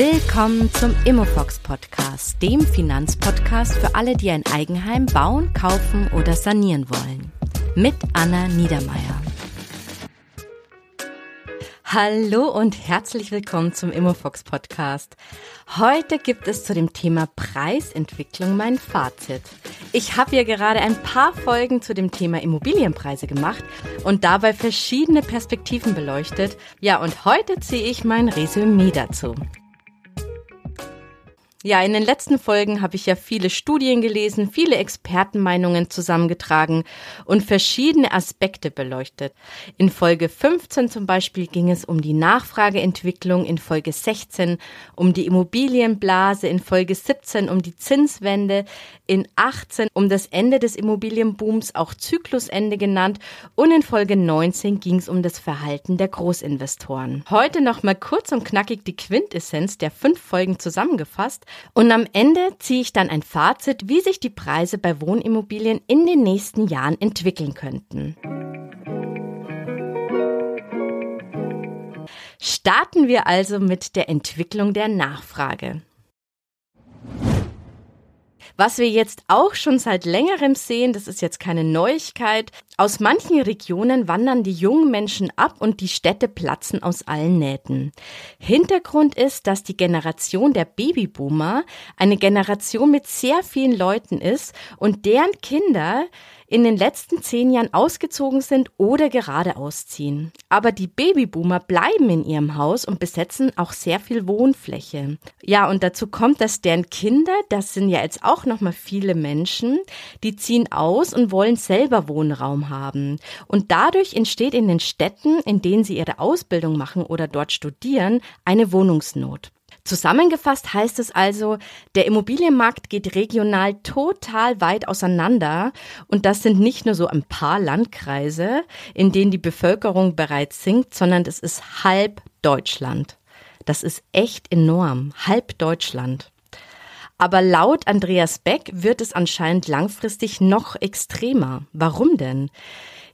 Willkommen zum Immofox Podcast, dem Finanzpodcast für alle, die ein Eigenheim bauen, kaufen oder sanieren wollen. Mit Anna Niedermeier. Hallo und herzlich willkommen zum Immofox Podcast. Heute gibt es zu dem Thema Preisentwicklung mein Fazit. Ich habe ja gerade ein paar Folgen zu dem Thema Immobilienpreise gemacht und dabei verschiedene Perspektiven beleuchtet. Ja, und heute ziehe ich mein Resümee dazu. Ja, in den letzten Folgen habe ich ja viele Studien gelesen, viele Expertenmeinungen zusammengetragen und verschiedene Aspekte beleuchtet. In Folge 15 zum Beispiel ging es um die Nachfrageentwicklung, in Folge 16 um die Immobilienblase, in Folge 17 um die Zinswende, in 18 um das Ende des Immobilienbooms, auch Zyklusende genannt, und in Folge 19 ging es um das Verhalten der Großinvestoren. Heute noch mal kurz und knackig die Quintessenz der fünf Folgen zusammengefasst und am Ende ziehe ich dann ein Fazit, wie sich die Preise bei Wohnimmobilien in den nächsten Jahren entwickeln könnten. Starten wir also mit der Entwicklung der Nachfrage. Was wir jetzt auch schon seit längerem sehen, das ist jetzt keine Neuigkeit, aus manchen Regionen wandern die jungen Menschen ab und die Städte platzen aus allen Nähten. Hintergrund ist, dass die Generation der Babyboomer eine Generation mit sehr vielen Leuten ist und deren Kinder in den letzten zehn Jahren ausgezogen sind oder gerade ausziehen. Aber die Babyboomer bleiben in ihrem Haus und besetzen auch sehr viel Wohnfläche. Ja, und dazu kommt, dass deren Kinder, das sind ja jetzt auch nochmal viele Menschen, die ziehen aus und wollen selber Wohnraum haben. Und dadurch entsteht in den Städten, in denen sie ihre Ausbildung machen oder dort studieren, eine Wohnungsnot. Zusammengefasst heißt es also, der Immobilienmarkt geht regional total weit auseinander und das sind nicht nur so ein paar Landkreise, in denen die Bevölkerung bereits sinkt, sondern es ist halb Deutschland. Das ist echt enorm, halb Deutschland. Aber laut Andreas Beck wird es anscheinend langfristig noch extremer. Warum denn?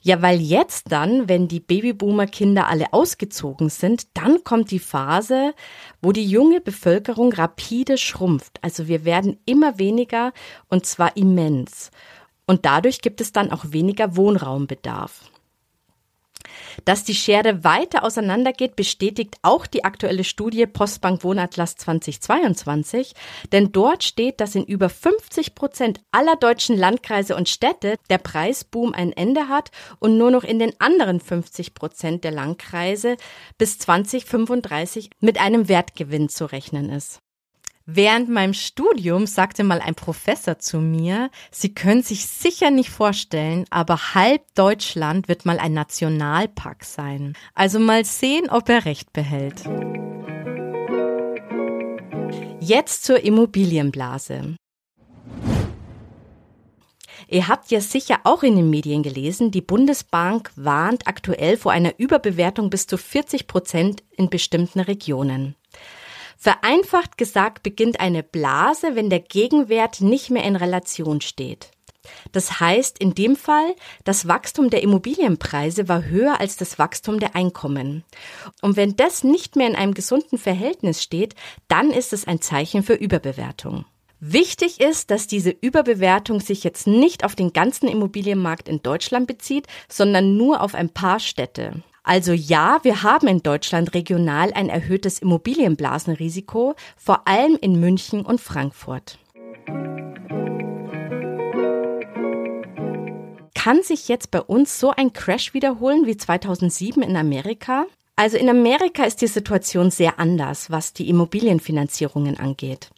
Ja, weil jetzt dann, wenn die Babyboomer-Kinder alle ausgezogen sind, dann kommt die Phase, wo die junge Bevölkerung rapide schrumpft. Also wir werden immer weniger und zwar immens. Und dadurch gibt es dann auch weniger Wohnraumbedarf. Dass die Schere weiter auseinandergeht, bestätigt auch die aktuelle Studie Postbank Wohnatlas 2022, denn dort steht, dass in über 50 Prozent aller deutschen Landkreise und Städte der Preisboom ein Ende hat und nur noch in den anderen 50 Prozent der Landkreise bis 2035 mit einem Wertgewinn zu rechnen ist. Während meinem Studium sagte mal ein Professor zu mir, Sie können sich sicher nicht vorstellen, aber halb Deutschland wird mal ein Nationalpark sein. Also mal sehen, ob er recht behält. Jetzt zur Immobilienblase. Ihr habt ja sicher auch in den Medien gelesen, die Bundesbank warnt aktuell vor einer Überbewertung bis zu 40 Prozent in bestimmten Regionen. Vereinfacht gesagt beginnt eine Blase, wenn der Gegenwert nicht mehr in Relation steht. Das heißt in dem Fall, das Wachstum der Immobilienpreise war höher als das Wachstum der Einkommen. Und wenn das nicht mehr in einem gesunden Verhältnis steht, dann ist es ein Zeichen für Überbewertung. Wichtig ist, dass diese Überbewertung sich jetzt nicht auf den ganzen Immobilienmarkt in Deutschland bezieht, sondern nur auf ein paar Städte. Also ja, wir haben in Deutschland regional ein erhöhtes Immobilienblasenrisiko, vor allem in München und Frankfurt. Kann sich jetzt bei uns so ein Crash wiederholen wie 2007 in Amerika? Also in Amerika ist die Situation sehr anders, was die Immobilienfinanzierungen angeht.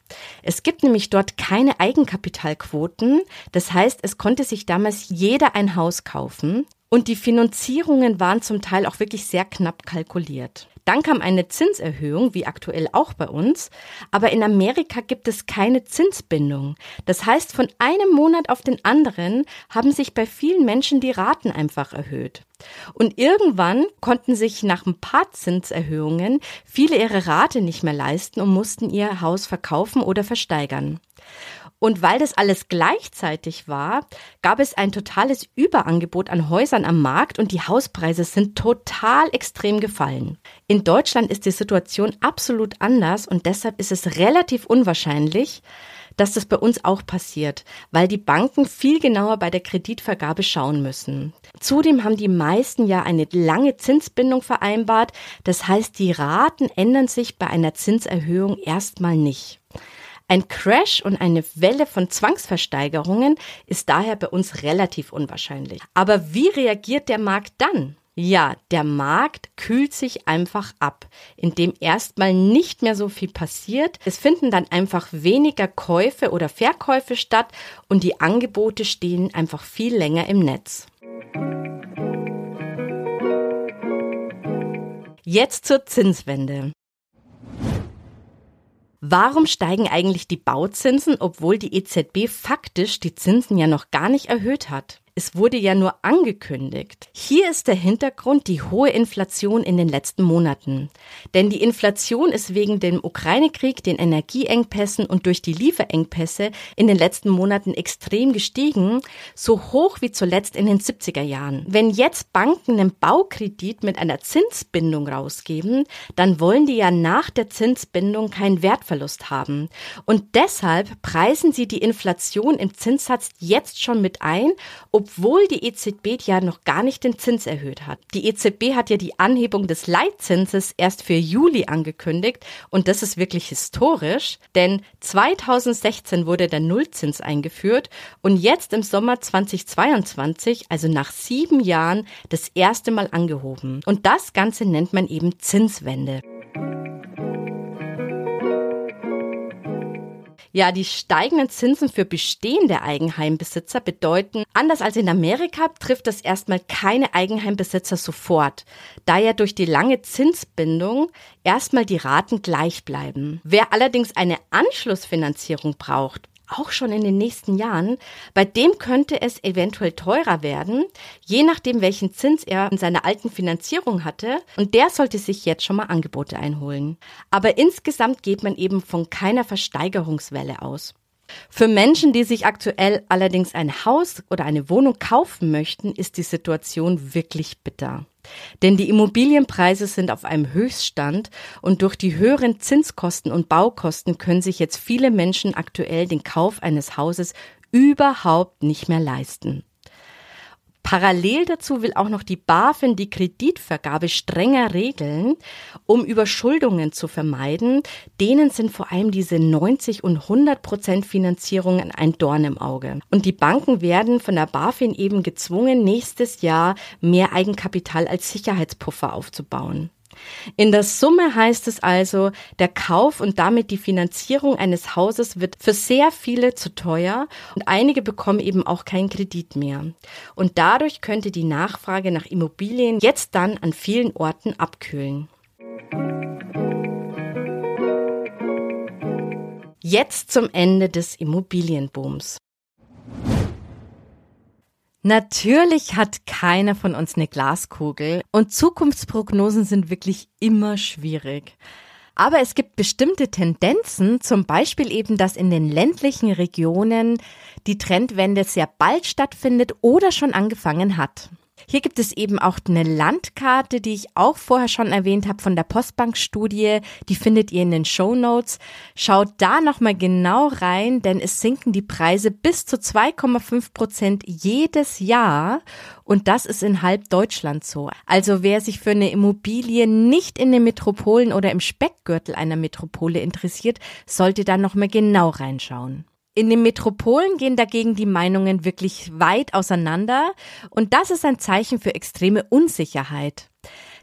Es gibt nämlich dort keine Eigenkapitalquoten. Das heißt, es konnte sich damals jeder ein Haus kaufen. Und die Finanzierungen waren zum Teil auch wirklich sehr knapp kalkuliert. Dann kam eine Zinserhöhung, wie aktuell auch bei uns, aber in Amerika gibt es keine Zinsbindung. Das heißt, von einem Monat auf den anderen haben sich bei vielen Menschen die Raten einfach erhöht. Und irgendwann konnten sich nach ein paar Zinserhöhungen viele ihre Rate nicht mehr leisten und mussten ihr Haus verkaufen oder versteigern. Und weil das alles gleichzeitig war, gab es ein totales Überangebot an Häusern am Markt und die Hauspreise sind total extrem gefallen. In Deutschland ist die Situation absolut anders und deshalb ist es relativ unwahrscheinlich, dass das bei uns auch passiert, weil die Banken viel genauer bei der Kreditvergabe schauen müssen. Zudem haben die meisten ja eine lange Zinsbindung vereinbart, das heißt, die Raten ändern sich bei einer Zinserhöhung erstmal nicht. Ein Crash und eine Welle von Zwangsversteigerungen ist daher bei uns relativ unwahrscheinlich. Aber wie reagiert der Markt dann? Ja, der Markt kühlt sich einfach ab, indem erstmal nicht mehr so viel passiert. Es finden dann einfach weniger Käufe oder Verkäufe statt und die Angebote stehen einfach viel länger im Netz. Jetzt zur Zinswende. Warum steigen eigentlich die Bauzinsen, obwohl die EZB faktisch die Zinsen ja noch gar nicht erhöht hat? Es wurde ja nur angekündigt. Hier ist der Hintergrund die hohe Inflation in den letzten Monaten. Denn die Inflation ist wegen dem Ukraine-Krieg, den Energieengpässen und durch die Lieferengpässe in den letzten Monaten extrem gestiegen, so hoch wie zuletzt in den 70er Jahren. Wenn jetzt Banken einen Baukredit mit einer Zinsbindung rausgeben, dann wollen die ja nach der Zinsbindung keinen Wertverlust haben. Und deshalb preisen sie die Inflation im Zinssatz jetzt schon mit ein, obwohl die EZB ja noch gar nicht den Zins erhöht hat. Die EZB hat ja die Anhebung des Leitzinses erst für Juli angekündigt und das ist wirklich historisch, denn 2016 wurde der Nullzins eingeführt und jetzt im Sommer 2022, also nach sieben Jahren, das erste Mal angehoben. Und das Ganze nennt man eben Zinswende. Ja, die steigenden Zinsen für bestehende Eigenheimbesitzer bedeuten, anders als in Amerika trifft das erstmal keine Eigenheimbesitzer sofort, da ja durch die lange Zinsbindung erstmal die Raten gleich bleiben. Wer allerdings eine Anschlussfinanzierung braucht, auch schon in den nächsten Jahren, bei dem könnte es eventuell teurer werden, je nachdem, welchen Zins er in seiner alten Finanzierung hatte. Und der sollte sich jetzt schon mal Angebote einholen. Aber insgesamt geht man eben von keiner Versteigerungswelle aus. Für Menschen, die sich aktuell allerdings ein Haus oder eine Wohnung kaufen möchten, ist die Situation wirklich bitter. Denn die Immobilienpreise sind auf einem Höchststand und durch die höheren Zinskosten und Baukosten können sich jetzt viele Menschen aktuell den Kauf eines Hauses überhaupt nicht mehr leisten. Parallel dazu will auch noch die BaFin die Kreditvergabe strenger regeln, um Überschuldungen zu vermeiden. Denen sind vor allem diese 90 und 100 Prozent Finanzierungen ein Dorn im Auge. Und die Banken werden von der BaFin eben gezwungen, nächstes Jahr mehr Eigenkapital als Sicherheitspuffer aufzubauen. In der Summe heißt es also, der Kauf und damit die Finanzierung eines Hauses wird für sehr viele zu teuer und einige bekommen eben auch keinen Kredit mehr. Und dadurch könnte die Nachfrage nach Immobilien jetzt dann an vielen Orten abkühlen. Jetzt zum Ende des Immobilienbooms. Natürlich hat keiner von uns eine Glaskugel und Zukunftsprognosen sind wirklich immer schwierig. Aber es gibt bestimmte Tendenzen, zum Beispiel eben, dass in den ländlichen Regionen die Trendwende sehr bald stattfindet oder schon angefangen hat. Hier gibt es eben auch eine Landkarte, die ich auch vorher schon erwähnt habe von der Postbank-Studie. Die findet ihr in den Show Notes. Schaut da nochmal genau rein, denn es sinken die Preise bis zu 2,5 Prozent jedes Jahr. Und das ist in halb Deutschland so. Also wer sich für eine Immobilie nicht in den Metropolen oder im Speckgürtel einer Metropole interessiert, sollte da nochmal genau reinschauen. In den Metropolen gehen dagegen die Meinungen wirklich weit auseinander und das ist ein Zeichen für extreme Unsicherheit.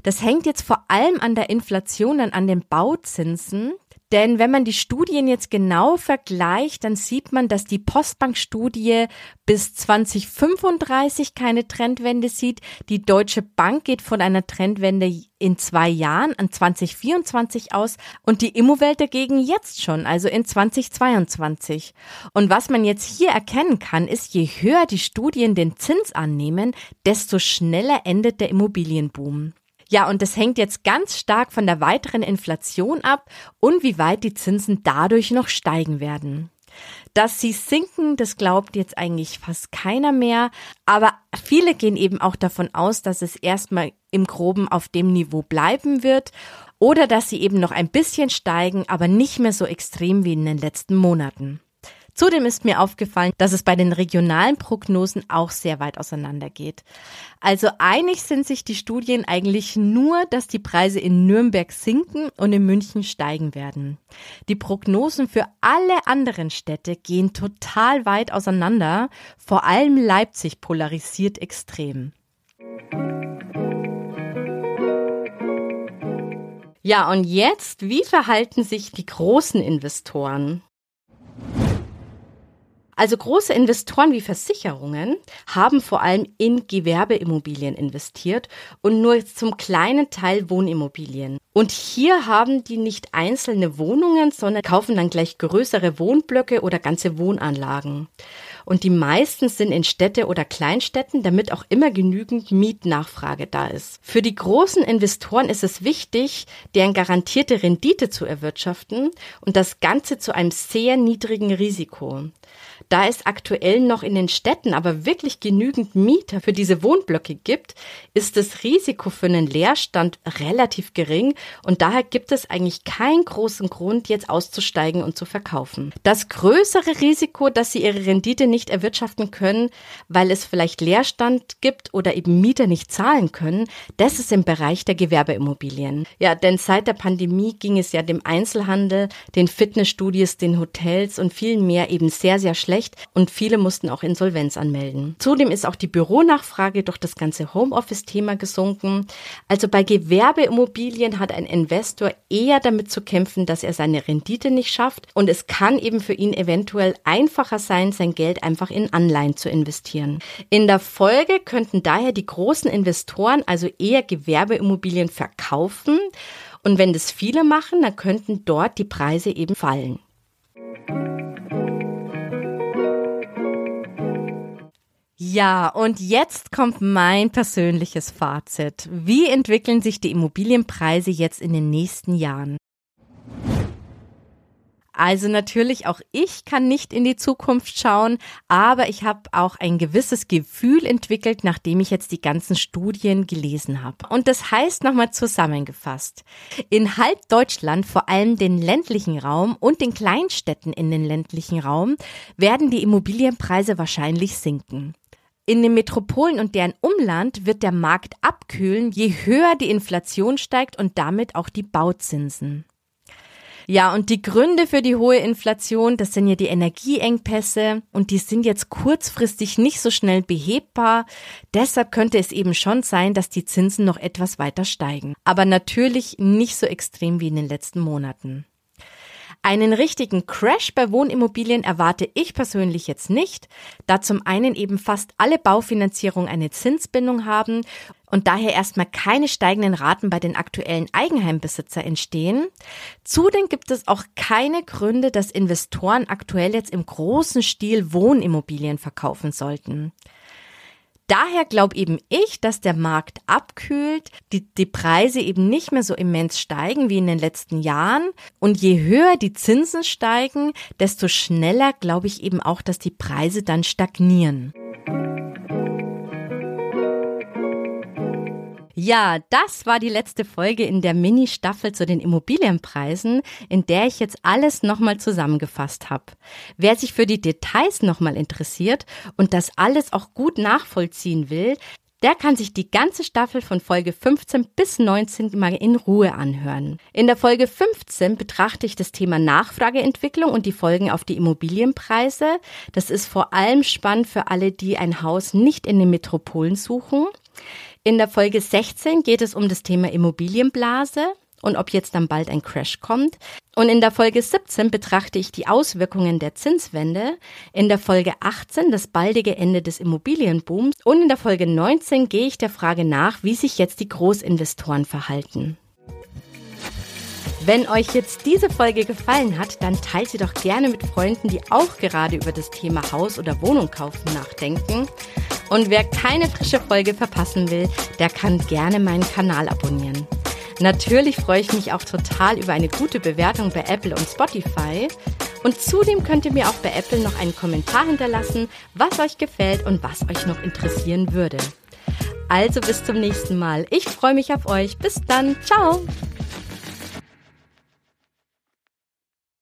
Das hängt jetzt vor allem an der Inflation und an den Bauzinsen, denn wenn man die Studien jetzt genau vergleicht, dann sieht man, dass die Postbank-Studie bis 2035 keine Trendwende sieht. Die Deutsche Bank geht von einer Trendwende in zwei Jahren an 2024 aus und die Immowelt dagegen jetzt schon, also in 2022. Und was man jetzt hier erkennen kann, ist, je höher die Studien den Zins annehmen, desto schneller endet der Immobilienboom. Ja, und das hängt jetzt ganz stark von der weiteren Inflation ab und wie weit die Zinsen dadurch noch steigen werden. Dass sie sinken, das glaubt jetzt eigentlich fast keiner mehr. Aber viele gehen eben auch davon aus, dass es erstmal im groben auf dem Niveau bleiben wird oder dass sie eben noch ein bisschen steigen, aber nicht mehr so extrem wie in den letzten Monaten. Zudem ist mir aufgefallen, dass es bei den regionalen Prognosen auch sehr weit auseinandergeht. Also einig sind sich die Studien eigentlich nur, dass die Preise in Nürnberg sinken und in München steigen werden. Die Prognosen für alle anderen Städte gehen total weit auseinander. Vor allem Leipzig polarisiert extrem. Ja, und jetzt, wie verhalten sich die großen Investoren? Also große Investoren wie Versicherungen haben vor allem in Gewerbeimmobilien investiert und nur zum kleinen Teil Wohnimmobilien. Und hier haben die nicht einzelne Wohnungen, sondern kaufen dann gleich größere Wohnblöcke oder ganze Wohnanlagen und die meisten sind in Städte oder Kleinstädten, damit auch immer genügend Mietnachfrage da ist. Für die großen Investoren ist es wichtig, deren garantierte Rendite zu erwirtschaften und das Ganze zu einem sehr niedrigen Risiko. Da es aktuell noch in den Städten aber wirklich genügend Mieter für diese Wohnblöcke gibt, ist das Risiko für einen Leerstand relativ gering und daher gibt es eigentlich keinen großen Grund, jetzt auszusteigen und zu verkaufen. Das größere Risiko, dass sie ihre Rendite nicht erwirtschaften können, weil es vielleicht Leerstand gibt oder eben Mieter nicht zahlen können, das ist im Bereich der Gewerbeimmobilien. Ja, denn seit der Pandemie ging es ja dem Einzelhandel, den Fitnessstudios, den Hotels und vielen mehr eben sehr, sehr schlecht und viele mussten auch Insolvenz anmelden. Zudem ist auch die Büronachfrage durch das ganze Homeoffice-Thema gesunken. Also bei Gewerbeimmobilien hat ein Investor eher damit zu kämpfen, dass er seine Rendite nicht schafft und es kann eben für ihn eventuell einfacher sein, sein Geld einfach in Anleihen zu investieren. In der Folge könnten daher die großen Investoren also eher Gewerbeimmobilien verkaufen. Und wenn das viele machen, dann könnten dort die Preise eben fallen. Ja, und jetzt kommt mein persönliches Fazit. Wie entwickeln sich die Immobilienpreise jetzt in den nächsten Jahren? Also natürlich auch ich kann nicht in die Zukunft schauen, aber ich habe auch ein gewisses Gefühl entwickelt, nachdem ich jetzt die ganzen Studien gelesen habe. Und das heißt nochmal zusammengefasst, in halb Deutschland, vor allem den ländlichen Raum und den Kleinstädten in den ländlichen Raum, werden die Immobilienpreise wahrscheinlich sinken. In den Metropolen und deren Umland wird der Markt abkühlen, je höher die Inflation steigt und damit auch die Bauzinsen. Ja, und die Gründe für die hohe Inflation, das sind ja die Energieengpässe und die sind jetzt kurzfristig nicht so schnell behebbar. Deshalb könnte es eben schon sein, dass die Zinsen noch etwas weiter steigen. Aber natürlich nicht so extrem wie in den letzten Monaten. Einen richtigen Crash bei Wohnimmobilien erwarte ich persönlich jetzt nicht, da zum einen eben fast alle Baufinanzierungen eine Zinsbindung haben und daher erstmal keine steigenden Raten bei den aktuellen Eigenheimbesitzer entstehen. Zudem gibt es auch keine Gründe, dass Investoren aktuell jetzt im großen Stil Wohnimmobilien verkaufen sollten. Daher glaube eben ich, dass der Markt abkühlt, die, die Preise eben nicht mehr so immens steigen wie in den letzten Jahren. Und je höher die Zinsen steigen, desto schneller glaube ich eben auch, dass die Preise dann stagnieren. Ja, das war die letzte Folge in der Mini-Staffel zu den Immobilienpreisen, in der ich jetzt alles nochmal zusammengefasst habe. Wer sich für die Details nochmal interessiert und das alles auch gut nachvollziehen will, der kann sich die ganze Staffel von Folge 15 bis 19 mal in Ruhe anhören. In der Folge 15 betrachte ich das Thema Nachfrageentwicklung und die Folgen auf die Immobilienpreise. Das ist vor allem spannend für alle, die ein Haus nicht in den Metropolen suchen. In der Folge 16 geht es um das Thema Immobilienblase und ob jetzt dann bald ein Crash kommt. Und in der Folge 17 betrachte ich die Auswirkungen der Zinswende, in der Folge 18 das baldige Ende des Immobilienbooms und in der Folge 19 gehe ich der Frage nach, wie sich jetzt die Großinvestoren verhalten. Wenn euch jetzt diese Folge gefallen hat, dann teilt sie doch gerne mit Freunden, die auch gerade über das Thema Haus oder Wohnung kaufen nachdenken. Und wer keine frische Folge verpassen will, der kann gerne meinen Kanal abonnieren. Natürlich freue ich mich auch total über eine gute Bewertung bei Apple und Spotify. Und zudem könnt ihr mir auch bei Apple noch einen Kommentar hinterlassen, was euch gefällt und was euch noch interessieren würde. Also bis zum nächsten Mal. Ich freue mich auf euch. Bis dann. Ciao.